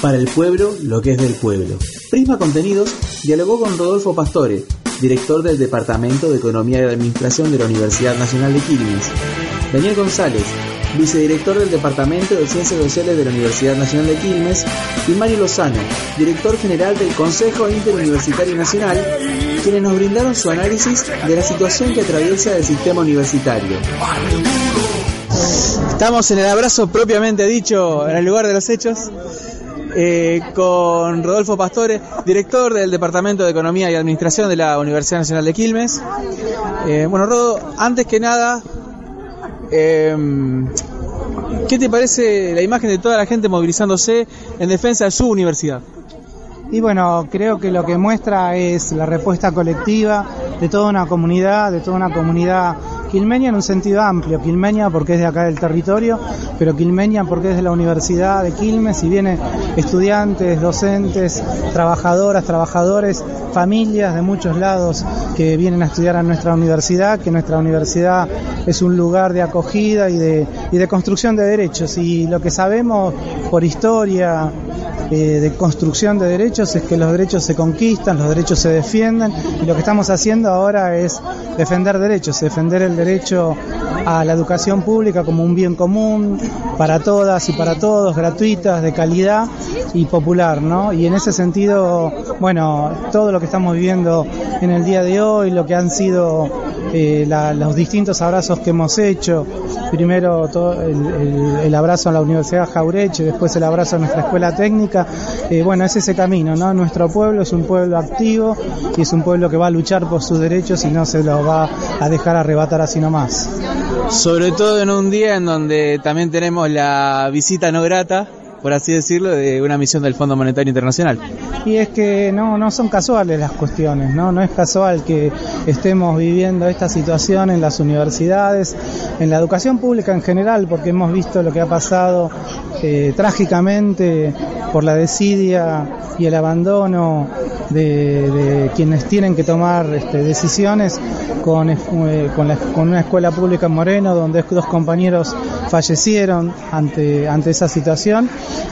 Para el pueblo, lo que es del pueblo. Prisma Contenidos dialogó con Rodolfo Pastore, director del Departamento de Economía y Administración de la Universidad Nacional de Quilmes. Daniel González, vicedirector del Departamento de Ciencias Sociales de la Universidad Nacional de Quilmes, y Mario Lozano, director general del Consejo Interuniversitario Nacional, quienes nos brindaron su análisis de la situación que atraviesa el sistema universitario. Estamos en el abrazo propiamente dicho, en el lugar de los hechos, eh, con Rodolfo Pastore, director del Departamento de Economía y Administración de la Universidad Nacional de Quilmes. Eh, bueno, Rodo, antes que nada, eh, ¿qué te parece la imagen de toda la gente movilizándose en defensa de su universidad? Y bueno, creo que lo que muestra es la respuesta colectiva de toda una comunidad, de toda una comunidad quilmeña en un sentido amplio, quilmeña porque es de acá del territorio, pero quilmeña porque es de la Universidad de Quilmes y viene estudiantes, docentes, trabajadoras, trabajadores, familias de muchos lados que vienen a estudiar a nuestra universidad, que nuestra universidad es un lugar de acogida y de, y de construcción de derechos. Y lo que sabemos por historia, eh, de construcción de derechos es que los derechos se conquistan, los derechos se defienden y lo que estamos haciendo ahora es defender derechos, defender el derecho a la educación pública como un bien común para todas y para todos, gratuitas, de calidad y popular, ¿no? Y en ese sentido, bueno, todo lo que estamos viviendo en el día de hoy, lo que han sido eh, la, los distintos abrazos que hemos hecho, primero todo el, el, abrazo a la Universidad Jaureche, después el abrazo a nuestra escuela técnica, eh, bueno, es ese camino, ¿no? Nuestro pueblo es un pueblo activo y es un pueblo que va a luchar por sus derechos y no se lo va a dejar arrebatar así nomás. Sobre todo en un día en donde también tenemos la visita no grata por así decirlo, de una misión del Fondo Monetario Internacional. Y es que no, no son casuales las cuestiones, ¿no? No es casual que estemos viviendo esta situación en las universidades, en la educación pública en general, porque hemos visto lo que ha pasado eh, trágicamente por la desidia y el abandono de, quienes tienen que tomar este, decisiones con, eh, con, una escuela pública en Moreno, donde dos compañeros fallecieron ante, ante esa situación.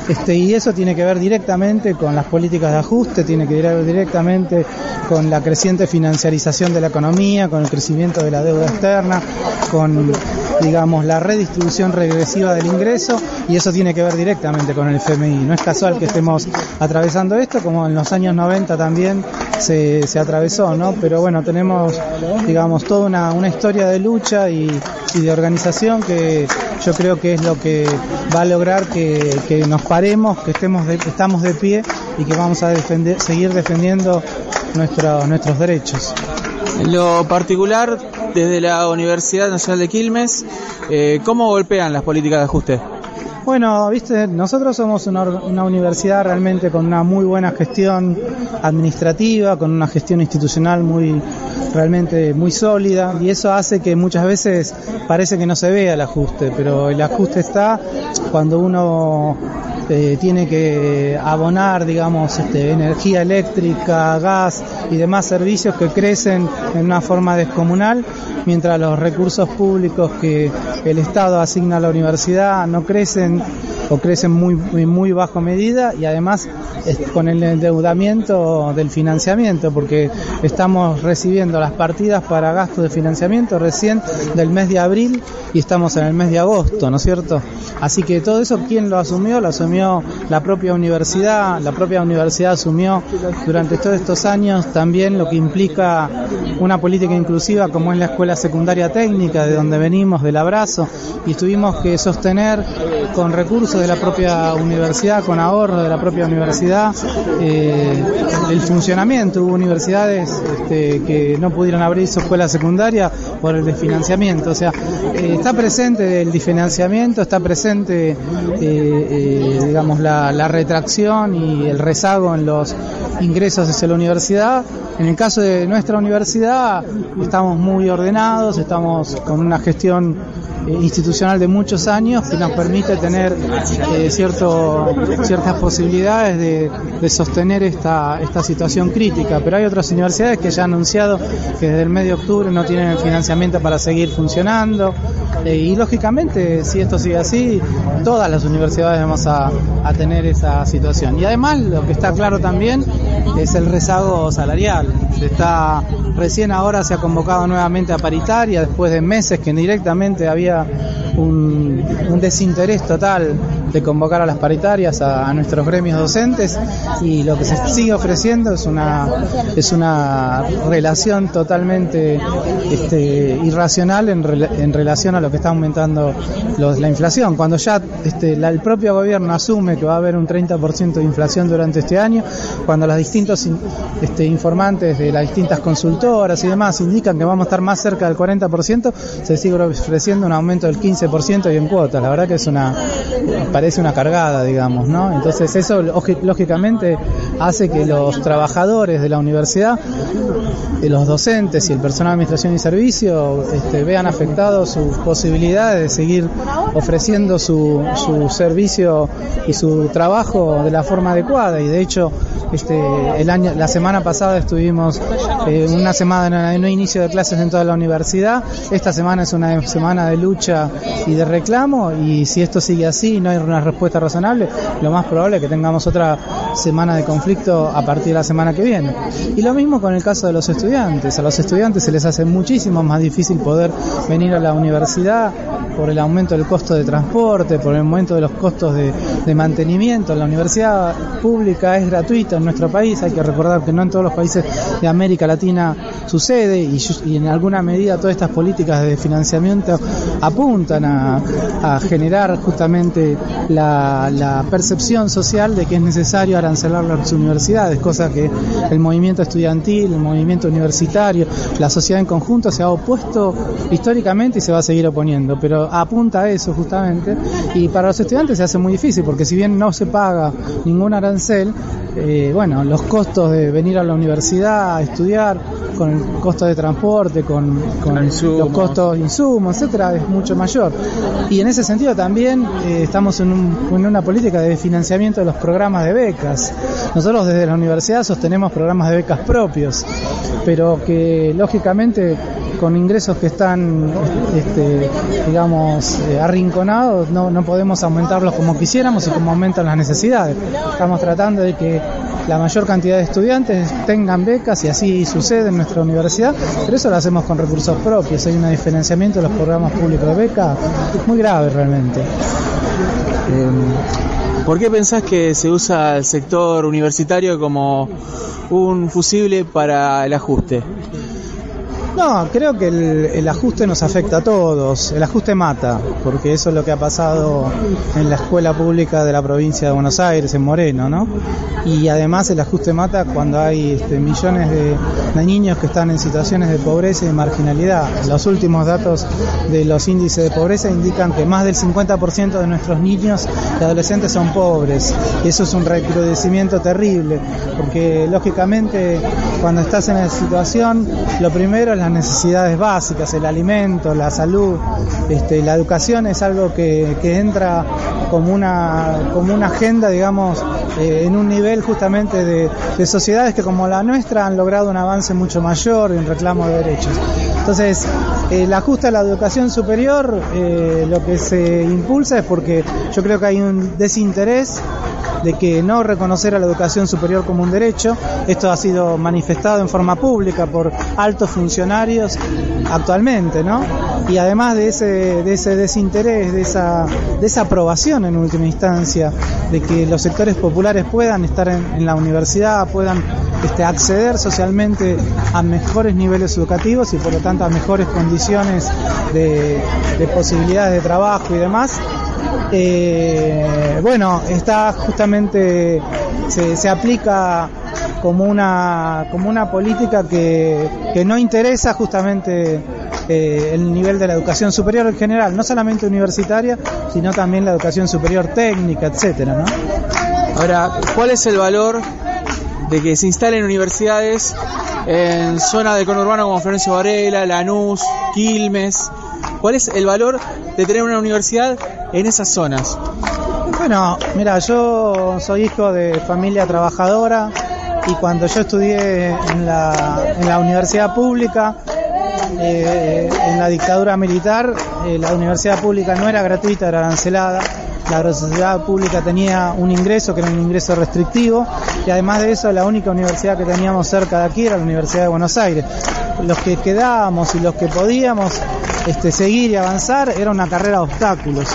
Este, y eso tiene que ver directamente con las políticas de ajuste, tiene que ver directamente con la creciente financiarización de la economía, con el crecimiento de la deuda externa, con digamos la redistribución regresiva del ingreso y eso tiene que ver directamente con el FMI. No es casual que estemos atravesando esto, como en los años 90 también se, se atravesó, ¿no? Pero bueno, tenemos digamos toda una, una historia de lucha y, y, de organización que yo creo que es lo que va a lograr que, que nos paremos, que estemos de, que estamos de pie y que vamos a defender, seguir defendiendo nuestro, nuestros derechos. Lo particular, desde la Universidad Nacional de Quilmes, eh, ¿cómo golpean las políticas de ajuste? Bueno, viste, nosotros somos una, una, universidad realmente con una muy buena gestión administrativa, con una gestión institucional muy realmente muy sólida y eso hace que muchas veces parece que no se vea el ajuste, pero el ajuste está cuando uno eh, tiene que abonar, digamos, este, energía eléctrica, gas y demás servicios que crecen en una forma descomunal, mientras los recursos públicos que el Estado asigna a la universidad no crecen o crecen muy, muy, muy bajo medida y además con el endeudamiento del financiamiento, porque estamos recibiendo las partidas para gastos de financiamiento recién del mes de abril y estamos en el mes de agosto, ¿no es cierto? Así que todo eso, ¿quién lo asumió? Lo asumió la propia universidad, la propia universidad asumió durante todos estos años también lo que implica una política inclusiva como es la escuela secundaria técnica, de donde venimos, del abrazo, y tuvimos que sostener con recursos de la propia universidad, con ahorro de la propia universidad, eh, el funcionamiento. Hubo universidades este, que no pudieron abrir su escuela secundaria por el desfinanciamiento. O sea, eh, está presente el desfinanciamiento, está presente, eh, digamos, la, la, retracción y el rezago en los ingresos hacia la universidad. En el caso de nuestra universidad, estamos muy ordenados, estamos con una gestión institucional de muchos años que nos permite tener eh, cierto, ciertas posibilidades de, sostener esta, esta situación crítica. Pero hay otras universidades que ya han anunciado que desde el mes de octubre no tienen el financiamiento para seguir funcionando. Eh, y lógicamente, si esto sigue así, todas las universidades vamos a, a tener esa situación. Y además, lo que está claro también es el rezago salarial. Está recién ahora se ha convocado nuevamente a paritaria después de meses que directamente había un desinterés total de convocar a las paritarias a, nuestros gremios docentes y lo que se sigue ofreciendo es una es una relación totalmente este, irracional en, re, en, relación a lo que está aumentando la inflación. Cuando ya este, el propio gobierno asume que va a haber un 30% de inflación durante este año, cuando los distintos este, informantes de las distintas consultoras y demás indican que vamos a estar más cerca del 40%, se sigue ofreciendo un aumento del 15% y en cuotas. La verdad que es una parece una cargada, digamos, ¿no? Entonces eso lógicamente hace que los trabajadores de la universidad, los docentes y el personal de administración y servicio este, vean afectados sus posibilidades de seguir ofreciendo su, su servicio y su trabajo de la forma adecuada y de hecho este, el año, la semana pasada estuvimos eh, una semana de no inicio de clases en toda la universidad. Esta semana es una semana de lucha y de reclamo y si esto sigue así no hay una respuesta razonable, lo más probable es que tengamos otra semana de conflicto a partir de la semana que viene. Y lo mismo con el caso de los estudiantes. A los estudiantes se les hace muchísimo más difícil poder venir a la universidad por el aumento del costo de transporte, por el aumento de los costos de, mantenimiento. La universidad pública es gratuita en nuestro país, hay que recordar que no en todos los países de América Latina sucede y, en alguna medida todas estas políticas de financiamiento apuntan a, generar justamente la, percepción social de que es necesario arancelar las universidades, cosa que el movimiento estudiantil, el movimiento universitario, la sociedad en conjunto se ha opuesto históricamente y se va a seguir oponiendo, pero apunta a eso justamente y para los estudiantes se hace muy difícil porque si bien no se paga ningún arancel, eh, bueno, los costos de venir a la universidad a estudiar, con el costo de transporte, con, con los costos de insumos, etcétera, es mucho mayor. Y en ese sentido también eh, estamos en, un, en, una política de financiamiento de los programas de becas. Nosotros desde la universidad sostenemos programas de becas propios, pero que lógicamente con ingresos que están, este, digamos, eh, arrinconados, no, no podemos aumentarlos como quisiéramos y como aumentan las necesidades. Estamos tratando de que la mayor cantidad de estudiantes tengan becas y así sucede en nuestra universidad, pero eso lo hacemos con recursos propios. Hay un diferenciamiento de los programas públicos de beca muy grave realmente. Eh, ¿Por qué pensás que se usa el sector universitario como un fusible para el ajuste? No, creo que el, ajuste nos afecta a todos. El ajuste mata, porque eso es lo que ha pasado en la escuela pública de la provincia de Buenos Aires, en Moreno, ¿no? Y además el ajuste mata cuando hay este, millones de, niños que están en situaciones de pobreza y de marginalidad. Los últimos datos de los índices de pobreza indican que más del 50% de nuestros niños y adolescentes son pobres. Eso es un recrudecimiento terrible, porque lógicamente cuando estás en esa situación, lo primero es la las necesidades básicas, el alimento, la salud, este, la educación es algo que, entra como una, como una agenda, digamos, eh, en un nivel justamente de, de, sociedades que como la nuestra han logrado un avance mucho mayor en reclamo de derechos. Entonces, el ajuste a la educación superior, eh, lo que se impulsa es porque yo creo que hay un desinterés de que no reconocer a la educación superior como un derecho. Esto ha sido manifestado en forma pública por altos funcionarios actualmente, ¿no? Y además de ese, de ese desinterés, de esa, de esa aprobación en última instancia, de que los sectores populares puedan estar en, la universidad, puedan este, acceder socialmente a mejores niveles educativos y por lo tanto a mejores condiciones de posibilidades de trabajo y demás, eh, bueno, está justamente, se, se, aplica como una, como una política que, que no interesa justamente eh, el nivel de la educación superior en general, no solamente universitaria, sino también la educación superior técnica, etcétera. Ahora, ¿cuál es el valor de que se instalen universidades en zonas de conurbano como Florencio Varela, Lanús, Quilmes? ¿Cuál es el valor de tener una universidad en esas zonas? Bueno, mira, yo soy hijo de familia trabajadora y cuando yo estudié en la, universidad pública, eh, en la dictadura militar eh, la universidad pública no era gratuita, era arancelada. La universidad pública tenía un ingreso que era un ingreso restrictivo y además de eso la única universidad que teníamos cerca de aquí era la Universidad de Buenos Aires. Los que quedábamos y los que podíamos este, seguir y avanzar era una carrera de obstáculos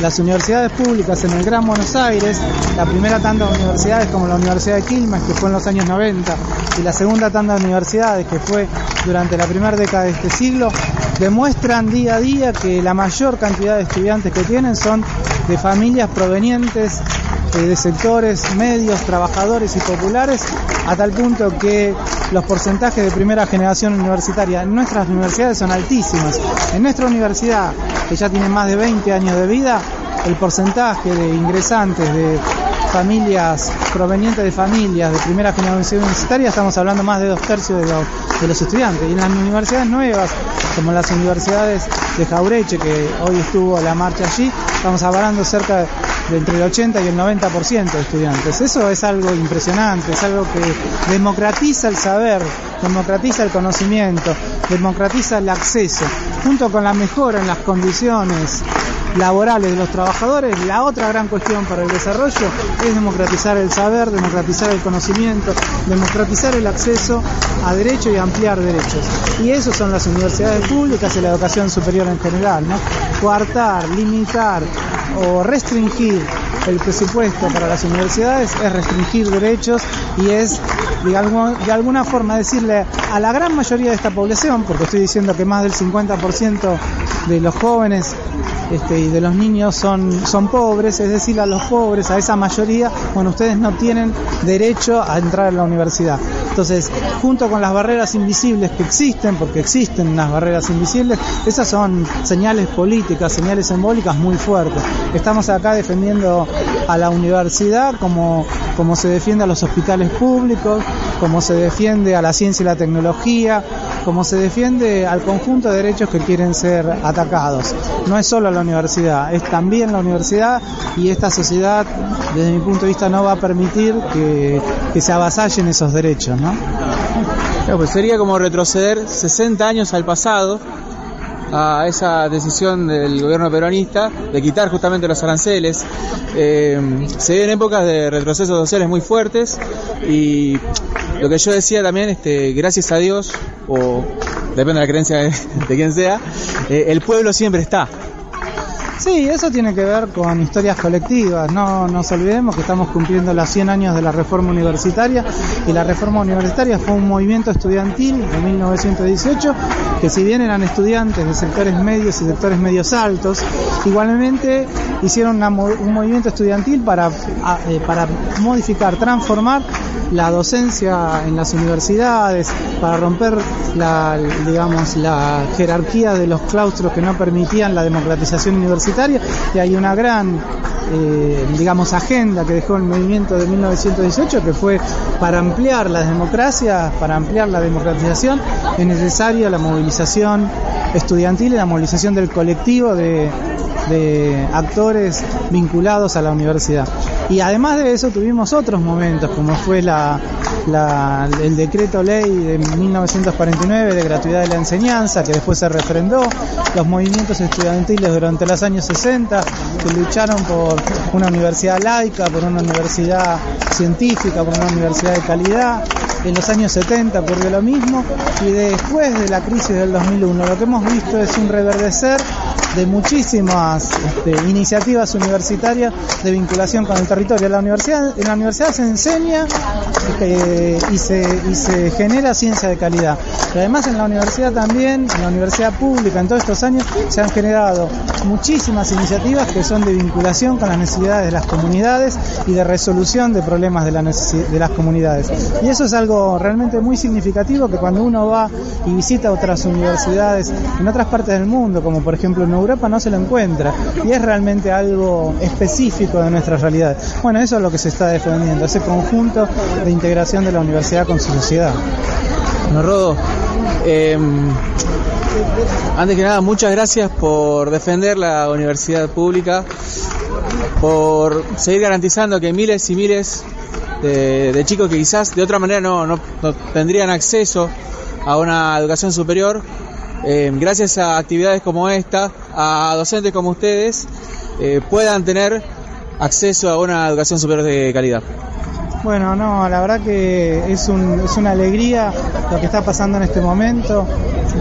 las universidades públicas en el Gran Buenos Aires, la primera tanda de universidades como la Universidad de Quilmes, que fue en los años 90, y la segunda tanda de universidades, que fue durante la primera década de este siglo, demuestran día a día que la mayor cantidad de estudiantes que tienen son de familias provenientes de sectores medios, trabajadores y populares, a tal punto que los porcentajes de primera generación universitaria en nuestras universidades son altísimos. En nuestra universidad, que ya tiene más de 20 años de vida, el porcentaje de ingresantes de familias provenientes de familias de primera generación universitaria, estamos hablando más de dos tercios de los, de los estudiantes. Y en las universidades nuevas, como las universidades de Jaureche, que hoy estuvo la marcha allí, estamos hablando cerca de entre el 80 y el 90% de estudiantes. Eso es algo impresionante, es algo que democratiza el saber, democratiza el conocimiento, democratiza el acceso, junto con la mejora en las condiciones laborales de los trabajadores, la otra gran cuestión para el desarrollo es democratizar el saber, democratizar el conocimiento, democratizar el acceso a derechos y ampliar derechos. Y eso son las universidades públicas y la educación superior en general, ¿no? Coartar, limitar o restringir el presupuesto para las universidades es restringir derechos y es de, alguna forma decirle a la gran mayoría de esta población, porque estoy diciendo que más del 50% de los jóvenes este, y de los niños son, son pobres, es decir, a los pobres, a esa mayoría, bueno, ustedes no tienen derecho a entrar a la universidad. Entonces, junto con las barreras invisibles que existen, porque existen unas barreras invisibles, esas son señales políticas, señales simbólicas muy fuertes. Estamos acá defendiendo a la universidad como, como se defiende a los hospitales públicos, como se defiende a la ciencia y la tecnología, como se defiende al conjunto de derechos que quieren ser atacados. No es solo la universidad, es también la universidad y esta sociedad, desde mi punto de vista, no va a permitir que, se avasallen esos derechos. ¿no? pues sería como retroceder 60 años al pasado a esa decisión del gobierno peronista de quitar justamente los aranceles. Eh, se vienen épocas de retrocesos sociales muy fuertes y lo que yo decía también, este, gracias a Dios, o depende de la creencia de, quien sea, eh, el pueblo siempre está. Sí, eso tiene que ver con historias colectivas. No nos olvidemos que estamos cumpliendo los 100 años de la reforma universitaria y la reforma universitaria fue un movimiento estudiantil de 1918 que si bien eran estudiantes de sectores medios y sectores medios altos, igualmente hicieron un movimiento estudiantil para, eh, para modificar, transformar la docencia en las universidades, para romper la, digamos, la jerarquía de los claustros que no permitían la democratización y hay una gran eh, digamos agenda que dejó el movimiento de 1918 que fue para ampliar las democracias, para ampliar la democratización es necesaria la movilización estudiantil y la movilización del colectivo de, de actores vinculados a la universidad. Y además de eso tuvimos otros momentos, como fue la, el decreto ley de 1949 de gratuidad de la enseñanza, que después se refrendó, los movimientos estudiantiles durante los años 60, que lucharon por una universidad laica, por una universidad científica, por una universidad de calidad. En los años 70 ocurrió lo mismo y después de la crisis del 2001 lo que hemos visto es un reverdecer de muchísimas este, iniciativas universitarias de vinculación con el territorio. La universidad, en la universidad se enseña este, y, se, y se genera ciencia de calidad. Y además en la universidad también, en la universidad pública, en todos estos años, se han generado muchísimas iniciativas que son de vinculación con las necesidades de las comunidades y de resolución de problemas de, la de las comunidades. Y eso es algo realmente muy significativo que cuando uno va y visita otras universidades en otras partes del mundo, como por ejemplo en Europa no se lo encuentra y es realmente algo específico de nuestra realidad. Bueno, eso es lo que se está defendiendo, ese conjunto de integración de la universidad con su sociedad. Bueno, Rodo, eh, antes que nada, muchas gracias por defender la universidad pública, por seguir garantizando que miles y miles de, chicos que quizás de otra manera no, no, no tendrían acceso a una educación superior eh, gracias a actividades como esta, a docentes como ustedes, eh, puedan tener acceso a una educación superior de calidad. Bueno, no, la verdad que es, es una alegría lo que está pasando en este momento,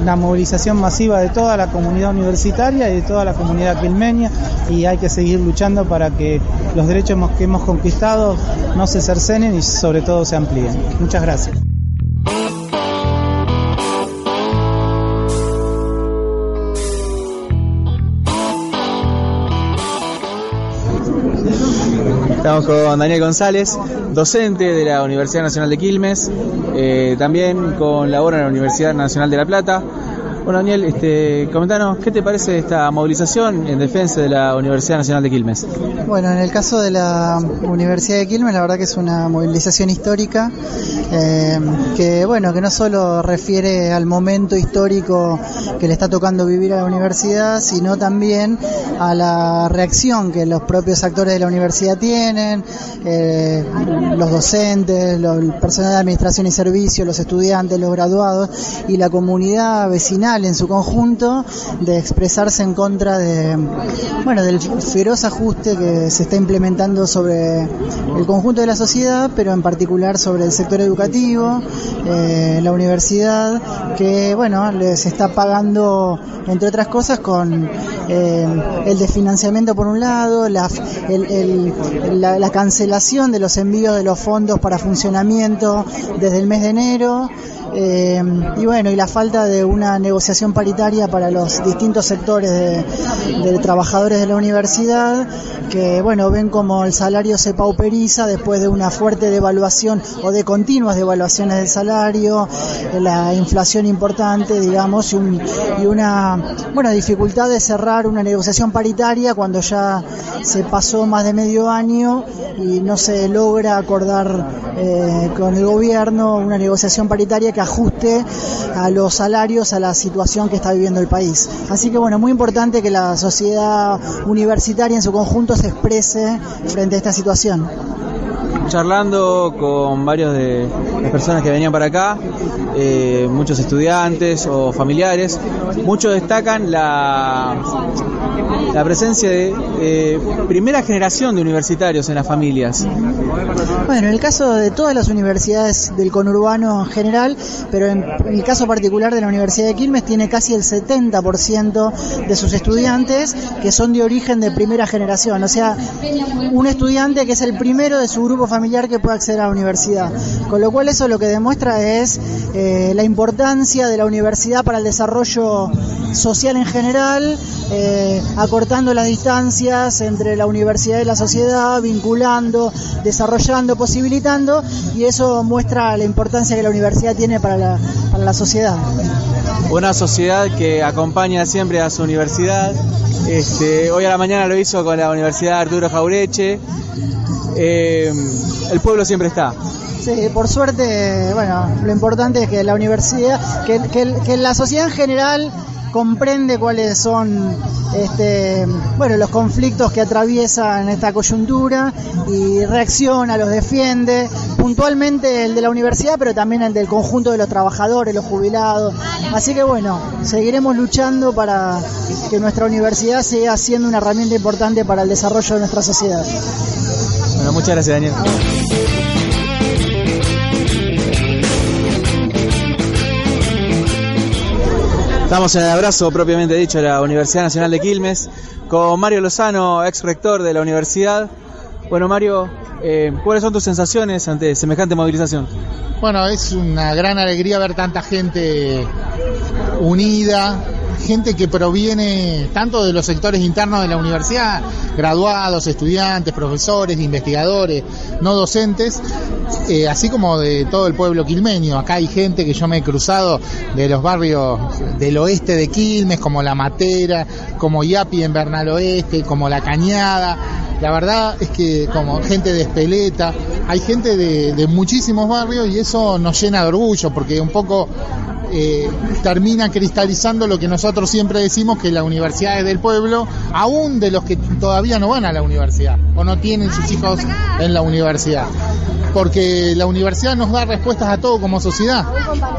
la movilización masiva de toda la comunidad universitaria y de toda la comunidad quilmeña y hay que seguir luchando para que los derechos que hemos conquistado no se cercenen y sobre todo se amplíen. Muchas gracias. Estamos con Daniel González, docente de la Universidad Nacional de Quilmes, eh, también con labor en la Universidad Nacional de La Plata. Bueno, Daniel, este, comentanos, ¿qué te parece esta movilización en defensa de la Universidad Nacional de Quilmes? Bueno, en el caso de la Universidad de Quilmes, la verdad que es una movilización histórica eh, que, bueno, que no solo refiere al momento histórico que le está tocando vivir a la universidad, sino también a la reacción que los propios actores de la universidad tienen, eh, los docentes, el personal de administración y servicios, los estudiantes, los graduados y la comunidad vecinal en su conjunto de expresarse en contra de bueno del feroz ajuste que se está implementando sobre el conjunto de la sociedad, pero en particular sobre el sector educativo, eh, la universidad, que bueno les está pagando entre otras cosas con eh, el desfinanciamiento por un lado, la, la cancelación de los envíos de los fondos para funcionamiento desde el mes de enero. Eh, y bueno, y la falta de una negociación paritaria para los distintos sectores de, trabajadores de la universidad, que bueno, ven como el salario se pauperiza después de una fuerte devaluación o de continuas devaluaciones del salario, la inflación importante, digamos, y, una bueno, dificultad de cerrar una negociación paritaria cuando ya se pasó más de medio año y no se logra acordar eh, con el gobierno una negociación paritaria que ajuste a los salarios a la situación que está viviendo el país. Así que bueno, muy importante que la sociedad universitaria en su conjunto se exprese frente a esta situación charlando con varios de las personas que venían para acá, eh, muchos estudiantes o familiares, muchos destacan la, la presencia de eh, primera generación de universitarios en las familias. Bueno, en el caso de todas las universidades del conurbano en general, pero en el caso particular de la Universidad de Quilmes tiene casi el 70% de sus estudiantes que son de origen de primera generación, o sea, un estudiante que es el primero de su grupo familiar que puede acceder a la universidad. Con lo cual eso lo que demuestra es eh, la importancia de la universidad para el desarrollo social en general, eh, acortando las distancias entre la universidad y la sociedad, vinculando, desarrollando, posibilitando, y eso muestra la importancia que la universidad tiene para la sociedad. Una sociedad que acompaña siempre a su universidad. Este, hoy a la mañana lo hizo con la Universidad Arturo Jaureche. Eh, el pueblo siempre está. Sí, por suerte, bueno, lo importante es que la universidad, que, que la sociedad en general comprende cuáles son este, bueno, los conflictos que atraviesan esta coyuntura y reacciona, los defiende, puntualmente el de la universidad, pero también el del conjunto de los trabajadores, los jubilados. Así que bueno, seguiremos luchando para que nuestra universidad siga siendo una herramienta importante para el desarrollo de nuestra sociedad. Bueno, muchas gracias, Daniel. Estamos en el abrazo propiamente dicho de la Universidad Nacional de Quilmes con Mario Lozano, ex rector de la universidad. Bueno, Mario, eh, ¿cuáles son tus sensaciones ante semejante movilización? Bueno, es una gran alegría ver tanta gente unida, gente que proviene tanto de los sectores internos de la universidad, graduados, estudiantes, profesores, investigadores, no docentes, eh, así como de todo el pueblo quilmeño. Acá hay gente que yo me he cruzado de los barrios del oeste de Quilmes, como La Matera, como Yapi en Bernal Oeste, como La Cañada. La verdad es que como gente de Espeleta, hay gente de, de muchísimos barrios y eso nos llena de orgullo porque un poco eh, termina cristalizando lo que nosotros siempre decimos que la universidad es del pueblo, aún de los que todavía no van a la universidad o no tienen sus hijos en la universidad. Porque la universidad nos da respuestas a todo como sociedad.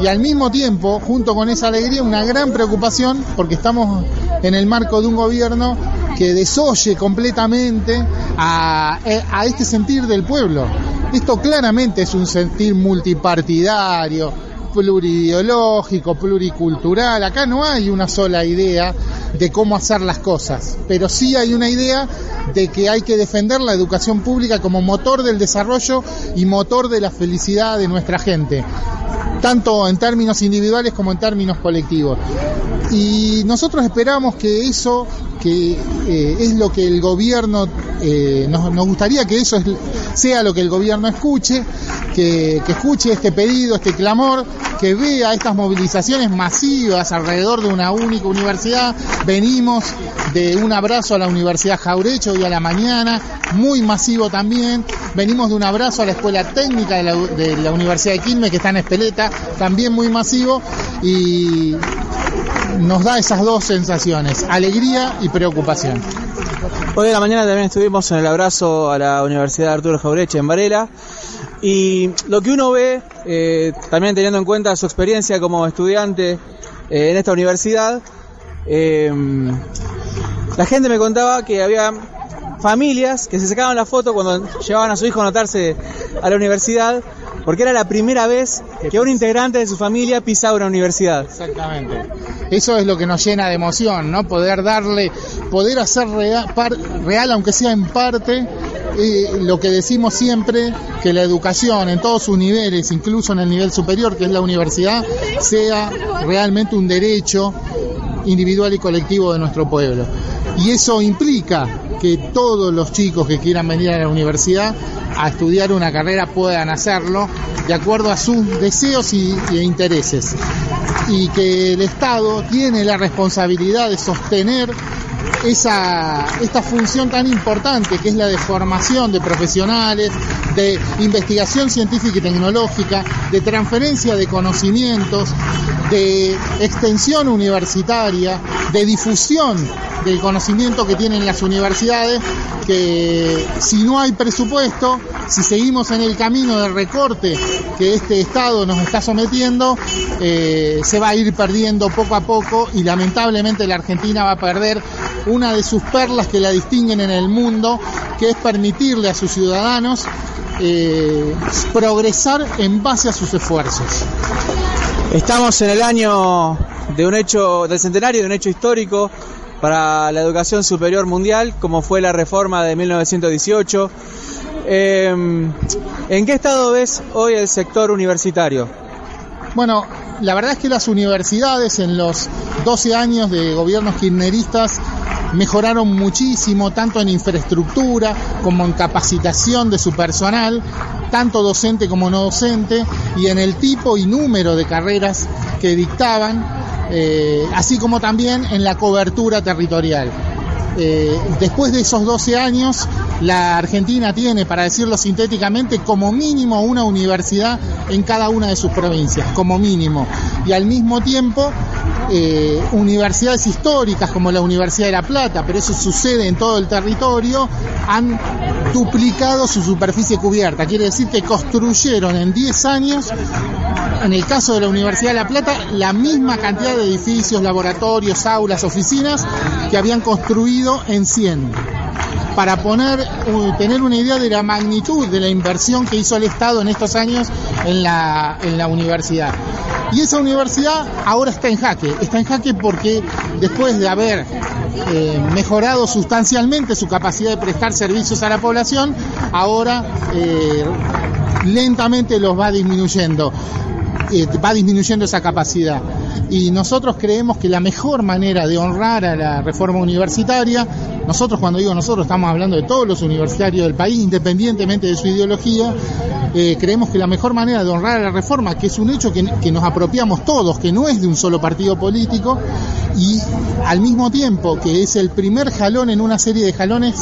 Y al mismo tiempo, junto con esa alegría, una gran preocupación, porque estamos en el marco de un gobierno que desoye completamente a, a este sentir del pueblo. Esto claramente es un sentir multipartidario, plurideológico, pluricultural. Acá no hay una sola idea de cómo hacer las cosas, pero sí hay una idea de que hay que defender la educación pública como motor del desarrollo y motor de la felicidad de nuestra gente, tanto en términos individuales como en términos colectivos. Y nosotros esperamos que eso, que eh, es lo que el gobierno, eh, nos, nos, gustaría que eso es, sea lo que el gobierno escuche, que, que escuche este pedido, este clamor, que vea estas movilizaciones masivas alrededor de una única universidad. Venimos de un abrazo a la Universidad Jaurecho hoy a la mañana, muy masivo también. Venimos de un abrazo a la Escuela Técnica de la, de la Universidad de Quilmes, que está en Espeleta, también muy masivo. Y nos da esas dos sensaciones, alegría y preocupación. Hoy en la mañana también estuvimos en el abrazo a la Universidad Arturo Jaureche en Varela y lo que uno ve, eh, también teniendo en cuenta su experiencia como estudiante eh, en esta universidad, eh, la gente me contaba que había familias que se sacaban la foto cuando llevaban a su hijo a anotarse a la universidad porque era la primera vez que un integrante de su familia pisaba una universidad. Exactamente. Eso es lo que nos llena de emoción, ¿no? Poder darle, poder hacer real, aunque sea en parte, eh, lo que decimos siempre, que la educación en todos sus niveles, incluso en el nivel superior, que es la universidad, sea realmente un derecho individual y colectivo de nuestro pueblo. Y eso implica que todos los chicos que quieran venir a la universidad a estudiar una carrera puedan hacerlo de acuerdo a sus deseos y, intereses. Y que el Estado tiene la responsabilidad de sostener esa, esta función tan importante que es la de formación de profesionales, de investigación científica y tecnológica, de transferencia de conocimientos, de extensión universitaria, de difusión del conocimiento que tienen las universidades, que si no hay presupuesto, si seguimos en el camino de recorte que este Estado nos está sometiendo, eh, se va a ir perdiendo poco a poco y lamentablemente la Argentina va a perder una de sus perlas que la distinguen en el mundo, que es permitirle a sus ciudadanos eh, progresar en base a sus esfuerzos. Estamos en el año de un hecho, del centenario de un hecho histórico para la educación superior mundial, como fue la reforma de 1918. Eh, ¿En qué estado ves hoy el sector universitario? Bueno, la verdad es que las universidades en los 12 años de gobiernos kirchneristas mejoraron muchísimo, tanto en infraestructura como en capacitación de su personal, tanto docente como no docente, y en el tipo y número de carreras que dictaban, eh, así como también en la cobertura territorial. Eh, después de esos 12 años, la Argentina tiene, para decirlo sintéticamente, como mínimo una universidad en cada una de sus provincias, como mínimo. Y al mismo tiempo, eh, universidades históricas como la Universidad de La Plata, pero eso sucede en todo el territorio, han duplicado su superficie cubierta. Quiere decir que construyeron en 10 años, en el caso de la Universidad de La Plata, la misma cantidad de edificios, laboratorios, aulas, oficinas que habían construido en 100 para tener una idea de la magnitud de la inversión que hizo el Estado en estos años en la, en universidad. Y esa universidad ahora está en jaque. Está en jaque porque después de haber eh, mejorado sustancialmente su capacidad de prestar servicios a la población, ahora eh, lentamente los va disminuyendo eh, va disminuyendo esa capacidad. Y nosotros creemos que la mejor manera de honrar a la reforma universitaria, nosotros cuando digo nosotros estamos hablando de todos los universitarios del país, independientemente de su ideología, eh, creemos que la mejor manera de honrar a la reforma, que es un hecho que, que nos apropiamos todos, que no es de un solo partido político, y al mismo tiempo que es el primer jalón en una serie de jalones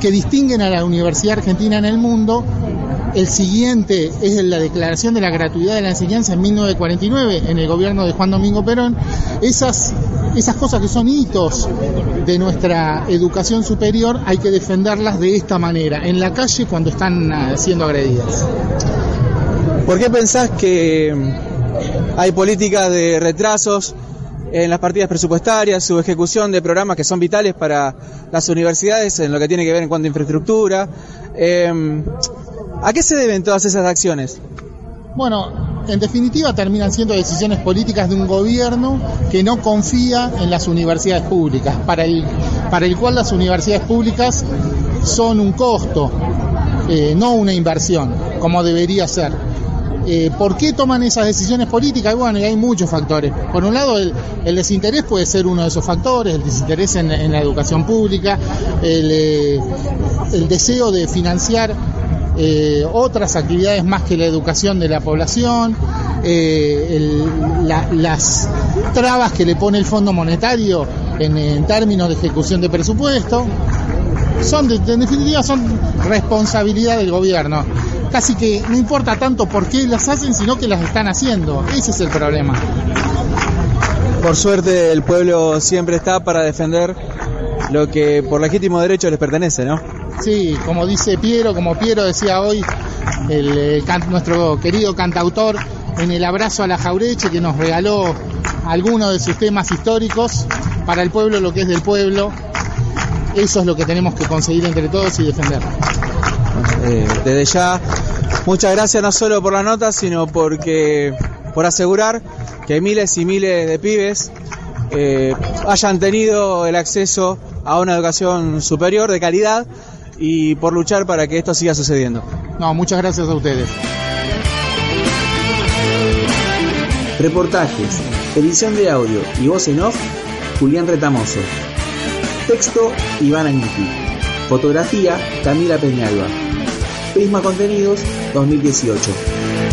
que distinguen a la Universidad Argentina en el mundo, el siguiente es la declaración de la gratuidad de la enseñanza en 1949 en el gobierno de Juan Domingo Perón. Esas, esas cosas que son hitos de nuestra educación superior hay que defenderlas de esta manera, en la calle cuando están ah, siendo agredidas. ¿Por qué pensás que hay políticas de retrasos en las partidas presupuestarias, su ejecución de programas que son vitales para las universidades en lo que tiene que ver en cuanto a infraestructura? Eh, ¿A qué se deben todas esas acciones? Bueno, en definitiva terminan siendo decisiones políticas de un gobierno que no confía en las universidades públicas, para el, para el cual las universidades públicas son un costo, eh, no una inversión, como debería ser. Eh, ¿Por qué toman esas decisiones políticas? Bueno, y hay muchos factores. Por un lado, el, desinterés puede ser uno de esos factores, el desinterés en, la educación pública, el, eh, el deseo de financiar eh, otras actividades más que la educación de la población, eh, las trabas que le pone el Fondo Monetario en, términos de ejecución de presupuesto, son en definitiva son responsabilidad del gobierno. Casi que no importa tanto por qué las hacen, sino que las están haciendo. Ese es el problema. Por suerte el pueblo siempre está para defender lo que por legítimo derecho les pertenece, ¿no? Sí, como dice Piero, como Piero decía hoy, eh, nuestro querido cantautor, en el abrazo a la Jaureche que nos regaló algunos de sus temas históricos para el pueblo, lo que es del pueblo. Eso es lo que tenemos que conseguir entre todos y defender. Eh, desde ya, muchas gracias no solo por la nota, sino porque por asegurar que miles y miles de pibes eh, hayan tenido el acceso a una educación superior de calidad y por luchar para que esto siga sucediendo. No, muchas gracias a ustedes. Reportajes, edición de audio y voz en off, Julián Retamoso. Texto, Iván Añiti. Fotografía, Camila Peñalba. Prisma Contenidos 2018.